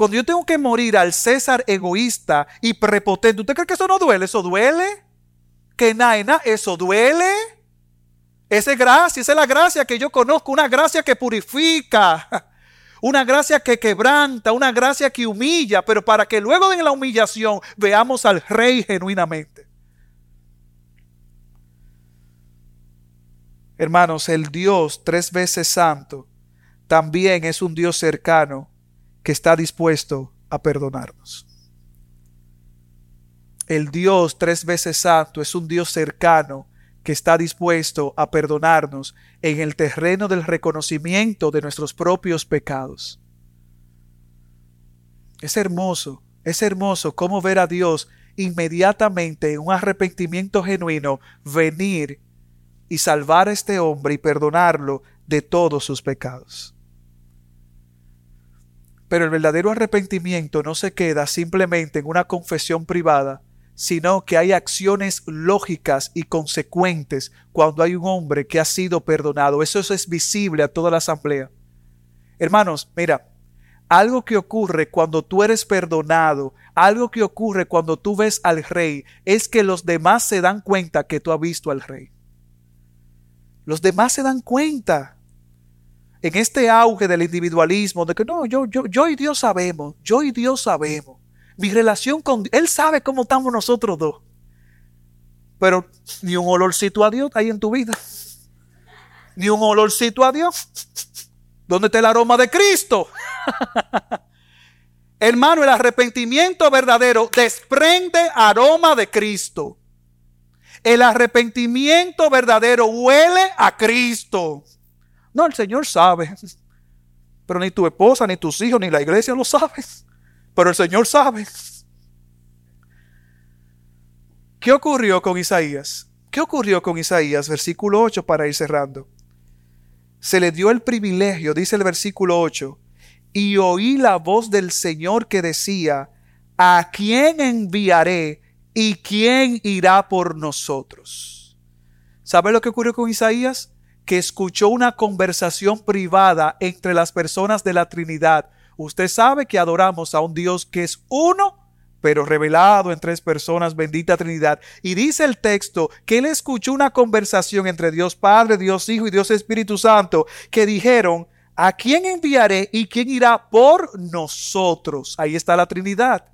Cuando yo tengo que morir al César egoísta y prepotente, ¿usted cree que eso no duele? ¿Eso duele? Que naena, ¿eso duele? Esa es gracia, esa es la gracia que yo conozco, una gracia que purifica, una gracia que quebranta, una gracia que humilla, pero para que luego de la humillación veamos al Rey genuinamente. Hermanos, el Dios tres veces santo también es un Dios cercano que está dispuesto a perdonarnos. El Dios tres veces santo es un Dios cercano que está dispuesto a perdonarnos en el terreno del reconocimiento de nuestros propios pecados. Es hermoso, es hermoso cómo ver a Dios inmediatamente en un arrepentimiento genuino venir y salvar a este hombre y perdonarlo de todos sus pecados. Pero el verdadero arrepentimiento no se queda simplemente en una confesión privada, sino que hay acciones lógicas y consecuentes cuando hay un hombre que ha sido perdonado. Eso es visible a toda la asamblea. Hermanos, mira, algo que ocurre cuando tú eres perdonado, algo que ocurre cuando tú ves al rey, es que los demás se dan cuenta que tú has visto al rey. Los demás se dan cuenta. En este auge del individualismo, de que no, yo, yo, yo y Dios sabemos, yo y Dios sabemos. Mi relación con Él sabe cómo estamos nosotros dos. Pero ni un olorcito a Dios hay en tu vida. Ni un olorcito a Dios. ¿Dónde está el aroma de Cristo? Hermano, el arrepentimiento verdadero desprende aroma de Cristo. El arrepentimiento verdadero huele a Cristo. No, el Señor sabe. Pero ni tu esposa, ni tus hijos, ni la iglesia lo saben. Pero el Señor sabe. ¿Qué ocurrió con Isaías? ¿Qué ocurrió con Isaías? Versículo 8 para ir cerrando se le dio el privilegio, dice el versículo 8, y oí la voz del Señor que decía, ¿a quién enviaré y quién irá por nosotros? ¿Sabe lo que ocurrió con Isaías? Que escuchó una conversación privada entre las personas de la Trinidad. Usted sabe que adoramos a un Dios que es uno pero revelado en tres personas, bendita Trinidad. Y dice el texto que él escuchó una conversación entre Dios Padre, Dios Hijo y Dios Espíritu Santo, que dijeron, ¿a quién enviaré y quién irá por nosotros? Ahí está la Trinidad.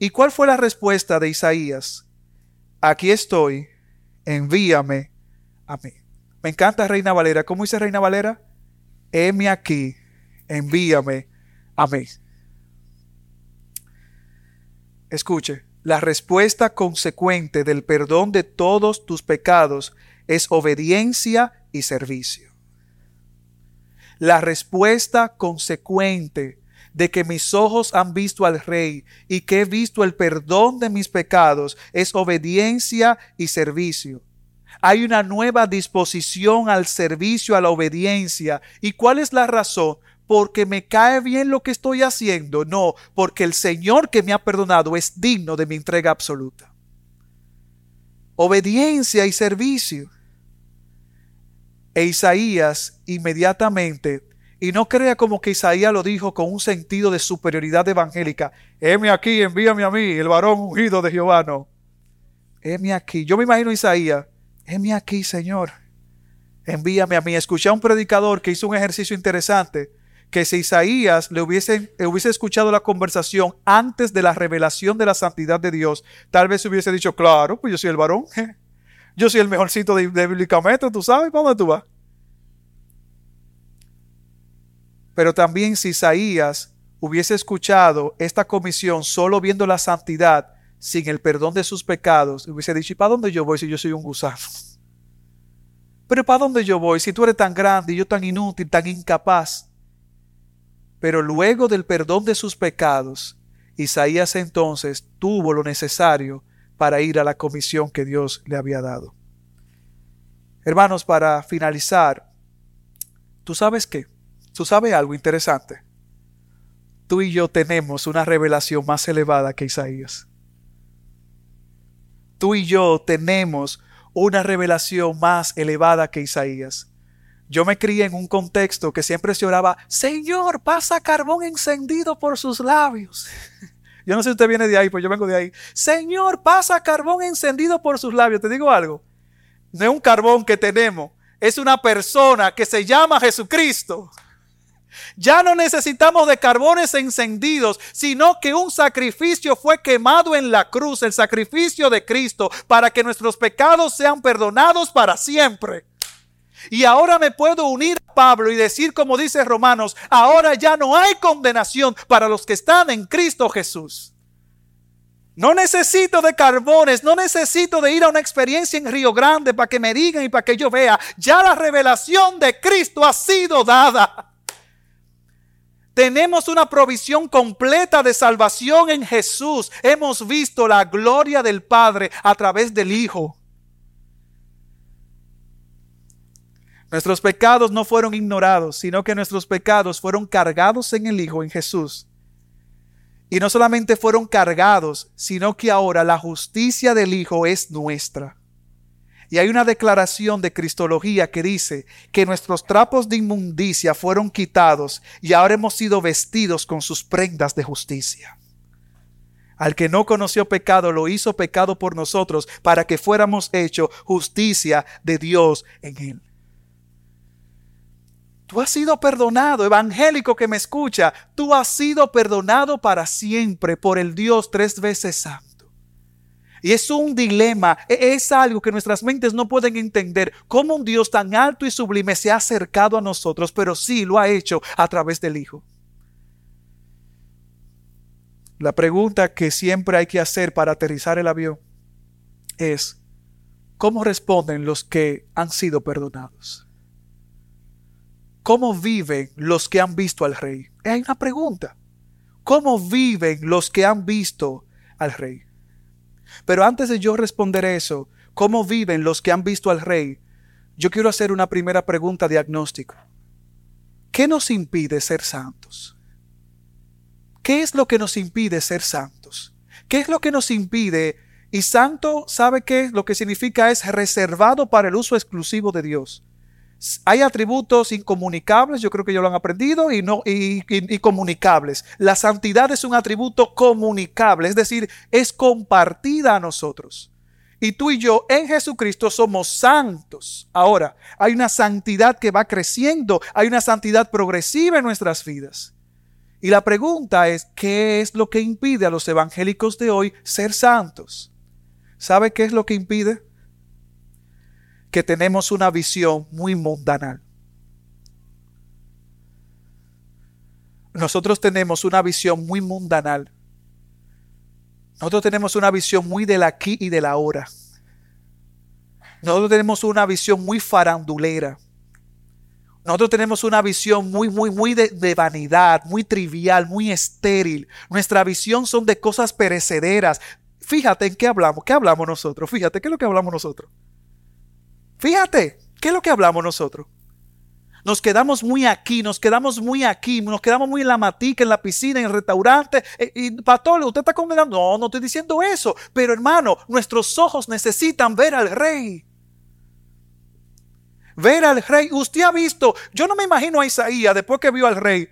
¿Y cuál fue la respuesta de Isaías? Aquí estoy, envíame a mí. Me encanta Reina Valera. ¿Cómo dice Reina Valera? Heme aquí, envíame a mí. Escuche, la respuesta consecuente del perdón de todos tus pecados es obediencia y servicio. La respuesta consecuente de que mis ojos han visto al Rey y que he visto el perdón de mis pecados es obediencia y servicio. Hay una nueva disposición al servicio, a la obediencia. ¿Y cuál es la razón? porque me cae bien lo que estoy haciendo, no, porque el Señor que me ha perdonado es digno de mi entrega absoluta. Obediencia y servicio. E Isaías inmediatamente, y no crea como que Isaías lo dijo con un sentido de superioridad evangélica, heme aquí, envíame a mí, el varón ungido de Jehová, no. Heme aquí. Yo me imagino a Isaías, heme aquí, Señor. Envíame a mí. Escuché a un predicador que hizo un ejercicio interesante que si Isaías le hubiese, escuchado la conversación antes de la revelación de la santidad de Dios, tal vez hubiese dicho, claro, pues yo soy el varón, yo soy el mejorcito de, de bíblicamente, tú sabes, ¿para dónde tú vas? Pero también si Isaías hubiese escuchado esta comisión solo viendo la santidad, sin el perdón de sus pecados, hubiese dicho, ¿y para dónde yo voy si yo soy un gusano? Pero ¿para dónde yo voy si tú eres tan grande y yo tan inútil, tan incapaz? Pero luego del perdón de sus pecados, Isaías entonces tuvo lo necesario para ir a la comisión que Dios le había dado. Hermanos, para finalizar, ¿tú sabes qué? ¿Tú sabes algo interesante? Tú y yo tenemos una revelación más elevada que Isaías. Tú y yo tenemos una revelación más elevada que Isaías. Yo me crié en un contexto que siempre se oraba, Señor, pasa carbón encendido por sus labios. Yo no sé si usted viene de ahí, pues yo vengo de ahí. Señor, pasa carbón encendido por sus labios. Te digo algo. No es un carbón que tenemos, es una persona que se llama Jesucristo. Ya no necesitamos de carbones encendidos, sino que un sacrificio fue quemado en la cruz, el sacrificio de Cristo, para que nuestros pecados sean perdonados para siempre. Y ahora me puedo unir a Pablo y decir como dice Romanos, ahora ya no hay condenación para los que están en Cristo Jesús. No necesito de carbones, no necesito de ir a una experiencia en Río Grande para que me digan y para que yo vea. Ya la revelación de Cristo ha sido dada. Tenemos una provisión completa de salvación en Jesús. Hemos visto la gloria del Padre a través del Hijo. Nuestros pecados no fueron ignorados, sino que nuestros pecados fueron cargados en el Hijo, en Jesús. Y no solamente fueron cargados, sino que ahora la justicia del Hijo es nuestra. Y hay una declaración de Cristología que dice que nuestros trapos de inmundicia fueron quitados y ahora hemos sido vestidos con sus prendas de justicia. Al que no conoció pecado lo hizo pecado por nosotros para que fuéramos hecho justicia de Dios en él. Tú has sido perdonado, evangélico que me escucha, tú has sido perdonado para siempre por el Dios tres veces santo. Y es un dilema, e-, es algo que nuestras mentes no pueden entender, cómo un Dios tan alto y sublime se ha acercado a nosotros, pero sí lo ha hecho a través del Hijo. La pregunta que siempre hay que hacer para aterrizar el avión es, ¿cómo responden los que han sido perdonados? ¿Cómo viven los que han visto al rey? Hay una pregunta. ¿Cómo viven los que han visto al rey? Pero antes de yo responder eso, ¿cómo viven los que han visto al rey? Yo quiero hacer una primera pregunta diagnóstico. ¿Qué nos impide ser santos? ¿Qué es lo que nos impide ser santos? ¿Qué es lo que nos impide? Y santo, ¿sabe qué? Lo que significa es reservado para el uso exclusivo de Dios. Hay atributos incomunicables, yo creo que ya lo han aprendido, y, no, y, comunicables. La santidad es un atributo comunicable, es decir, es compartida a nosotros. Y tú y yo en Jesucristo somos santos. Ahora, hay una santidad que va creciendo, hay una santidad progresiva en nuestras vidas. Y la pregunta es, ¿qué es lo que impide a los evangélicos de hoy ser santos? ¿Sabe qué es lo que impide? Que tenemos una visión muy mundanal. Nosotros tenemos una visión muy mundanal. Nosotros tenemos una visión muy del aquí y del ahora. Nosotros tenemos una visión muy farandulera. Nosotros tenemos una visión muy, muy, muy de, de, vanidad, muy trivial, muy estéril. Nuestra visión son de cosas perecederas. Fíjate en qué hablamos. ¿Qué hablamos nosotros? Fíjate, ¿qué es lo que hablamos nosotros? Fíjate, ¿qué es lo que hablamos nosotros? Nos quedamos muy aquí, nos quedamos muy aquí, nos quedamos muy en la matica, en la piscina, en el restaurante. Eh, y, pastor, usted está condenando. No, no estoy diciendo eso. Pero hermano, nuestros ojos necesitan ver al rey. Ver al rey. Usted ha visto, yo no me imagino a Isaías después que vio al rey.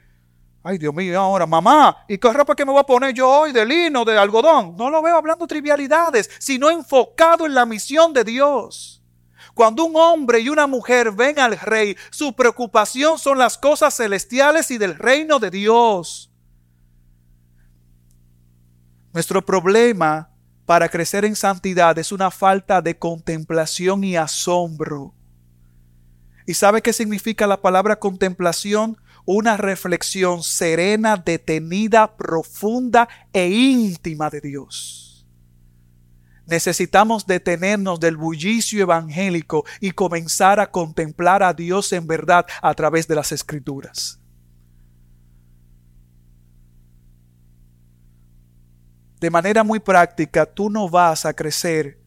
Ay, Dios mío, ahora, mamá, ¿y qué ropa que me voy a poner yo hoy? ¿De lino, de algodón? No lo veo hablando trivialidades, sino enfocado en la misión de Dios. Cuando un hombre y una mujer ven al rey, su preocupación son las cosas celestiales y del reino de Dios. Nuestro problema para crecer en santidad es una falta de contemplación y asombro. ¿Y sabe qué significa la palabra contemplación? Una reflexión serena, detenida, profunda e íntima de Dios. Necesitamos detenernos del bullicio evangélico y comenzar a contemplar a Dios en verdad a través de las escrituras. De manera muy práctica, tú no vas a crecer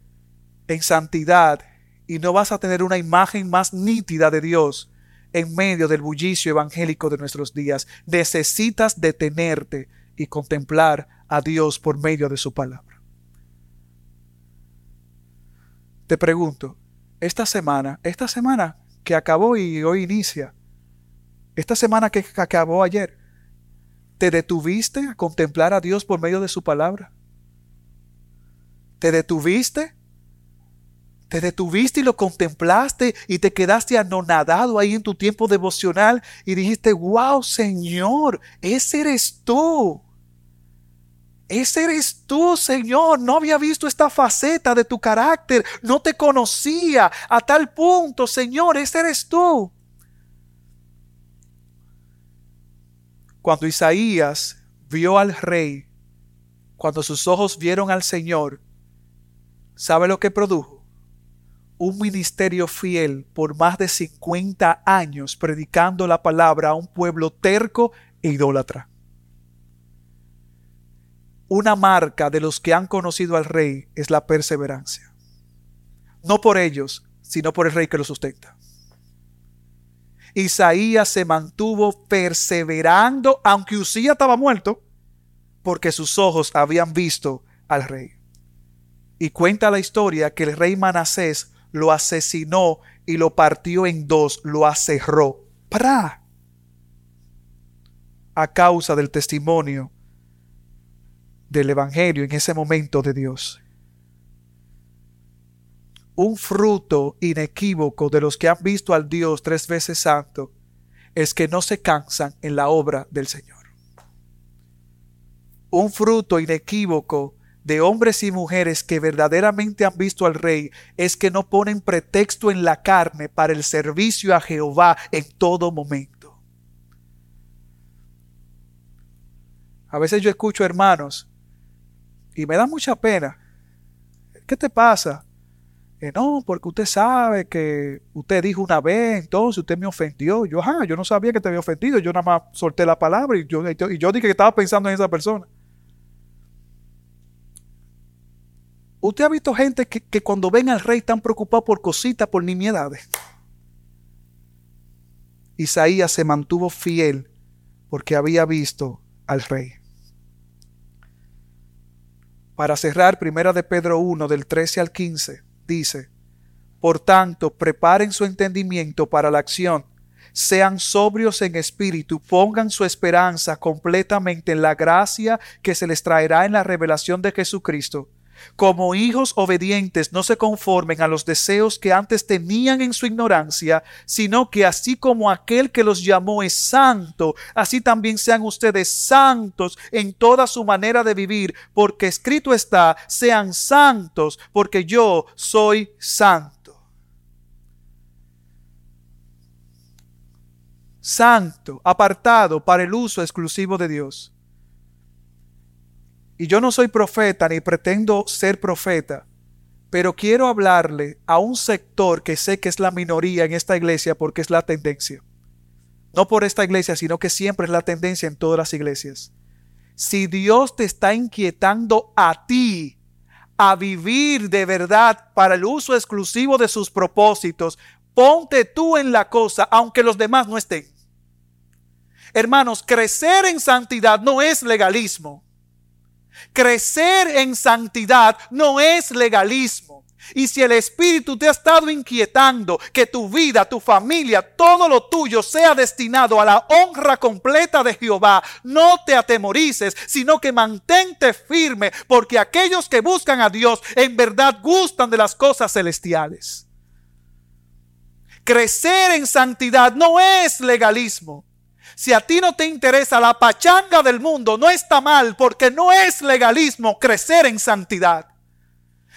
en santidad y no vas a tener una imagen más nítida de Dios en medio del bullicio evangélico de nuestros días. Necesitas detenerte y contemplar a Dios por medio de su palabra. Te pregunto, esta semana, esta semana que acabó y hoy inicia, esta semana que acabó ayer, ¿te detuviste a contemplar a Dios por medio de su palabra? ¿Te detuviste? Te detuviste y lo contemplaste y te quedaste anonadado ahí en tu tiempo devocional y dijiste, wow, Señor, ese eres tú. Ese eres tú, Señor. No había visto esta faceta de tu carácter. No te conocía a tal punto, Señor. Ese eres tú. Cuando Isaías vio al rey, cuando sus ojos vieron al Señor, ¿sabe lo que produjo? Un ministerio fiel por más de 50 años predicando la palabra a un pueblo terco e idólatra una marca de los que han conocido al rey es la perseverancia. No por ellos, sino por el rey que los sustenta. Isaías se mantuvo perseverando, aunque Usía estaba muerto, porque sus ojos habían visto al rey. Y cuenta la historia que el rey Manasés lo asesinó y lo partió en dos, lo aserró. ¡Para! A causa del testimonio del Evangelio en ese momento de Dios. Un fruto inequívoco de los que han visto al Dios tres veces santo es que no se cansan en la obra del Señor. Un fruto inequívoco de hombres y mujeres que verdaderamente han visto al Rey es que no ponen pretexto en la carne para el servicio a Jehová en todo momento. A veces yo escucho hermanos y me da mucha pena. ¿Qué te pasa? Eh, no, porque usted sabe que usted dijo una vez, entonces usted me ofendió. Yo, ajá, yo no sabía que te había ofendido. Yo nada más solté la palabra y yo, y yo dije que estaba pensando en esa persona. Usted ha visto gente que, cuando ven al rey están preocupados por cositas, por nimiedades. Isaías se mantuvo fiel porque había visto al rey. Para cerrar, primera de Pedro 1, del 13 al 15, dice, Por tanto, preparen su entendimiento para la acción, sean sobrios en espíritu, pongan su esperanza completamente en la gracia que se les traerá en la revelación de Jesucristo como hijos obedientes, no se conformen a los deseos que antes tenían en su ignorancia, sino que así como aquel que los llamó es santo, así también sean ustedes santos en toda su manera de vivir, porque escrito está, sean santos, porque yo soy santo. Santo, apartado para el uso exclusivo de Dios. Y yo no soy profeta ni pretendo ser profeta, pero quiero hablarle a un sector que sé que es la minoría en esta iglesia porque es la tendencia. No por esta iglesia, sino que siempre es la tendencia en todas las iglesias. Si Dios te está inquietando a ti a vivir de verdad para el uso exclusivo de sus propósitos, ponte tú en la cosa aunque los demás no estén. Hermanos, crecer en santidad no es legalismo. Crecer en santidad no es legalismo. Y si el Espíritu te ha estado inquietando que tu vida, tu familia, todo lo tuyo sea destinado a la honra completa de Jehová, no te atemorices, sino que mantente firme, porque aquellos que buscan a Dios en verdad gustan de las cosas celestiales. Crecer en santidad no es legalismo. Si a ti no te interesa la pachanga del mundo, no está mal porque no es legalismo crecer en santidad.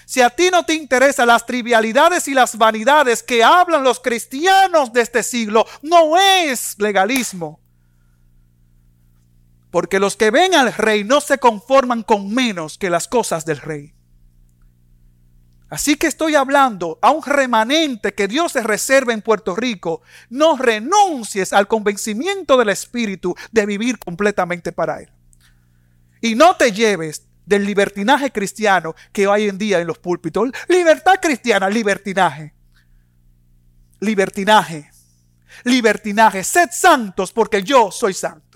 Si a ti no te interesa las trivialidades y las vanidades que hablan los cristianos de este siglo, no es legalismo. Porque los que ven al rey no se conforman con menos que las cosas del rey. Así que estoy hablando a un remanente que Dios se reserva en Puerto Rico. No renuncies al convencimiento del Espíritu de vivir completamente para Él. Y no te lleves del libertinaje cristiano que hay en día en los púlpitos. Libertad cristiana, libertinaje. Libertinaje. Libertinaje. Sed santos porque yo soy santo.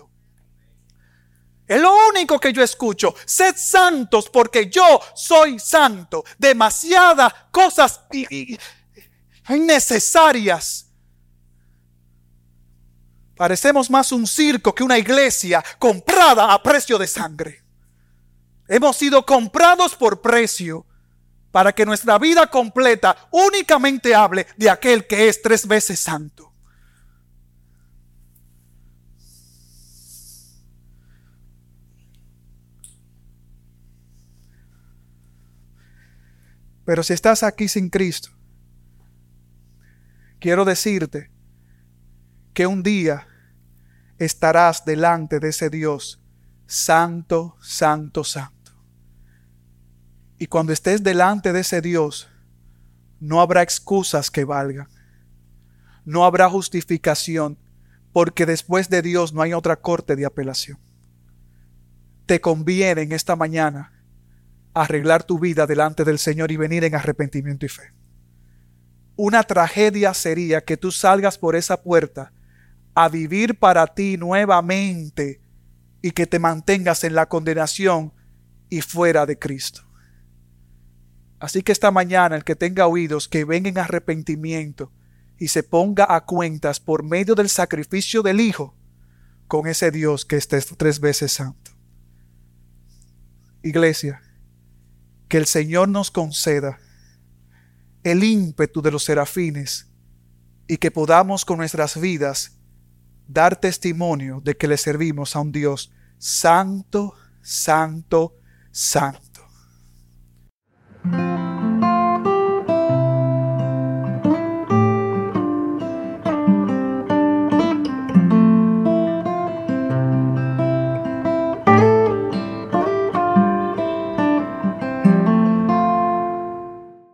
Es lo único que yo escucho. Sed santos porque yo soy santo. Demasiadas cosas innecesarias. Parecemos más un circo que una iglesia comprada a precio de sangre. Hemos sido comprados por precio para que nuestra vida completa únicamente hable de aquel que es tres veces santo. Pero si estás aquí sin Cristo, quiero decirte que un día estarás delante de ese Dios santo, santo, santo. Y cuando estés delante de ese Dios, no habrá excusas que valgan. No habrá justificación, porque después de Dios no hay otra corte de apelación. Te conviene en esta mañana arreglar tu vida delante del Señor y venir en arrepentimiento y fe. Una tragedia sería que tú salgas por esa puerta a vivir para ti nuevamente y que te mantengas en la condenación y fuera de Cristo. Así que esta mañana el que tenga oídos, que venga en arrepentimiento y se ponga a cuentas por medio del sacrificio del Hijo con ese Dios que es tres veces santo. Iglesia, que el Señor nos conceda el ímpetu de los serafines y que podamos con nuestras vidas dar testimonio de que le servimos a un Dios santo, santo, santo.